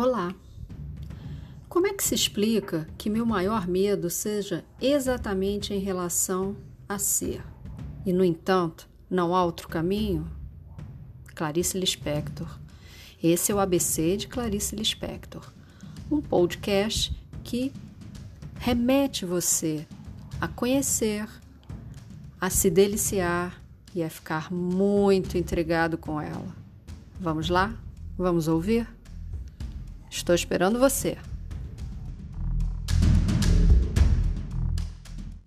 Olá! Como é que se explica que meu maior medo seja exatamente em relação a ser e, no entanto, não há outro caminho? Clarice Lispector. Esse é o ABC de Clarice Lispector, um podcast que remete você a conhecer, a se deliciar e a ficar muito intrigado com ela. Vamos lá? Vamos ouvir? Estou esperando você.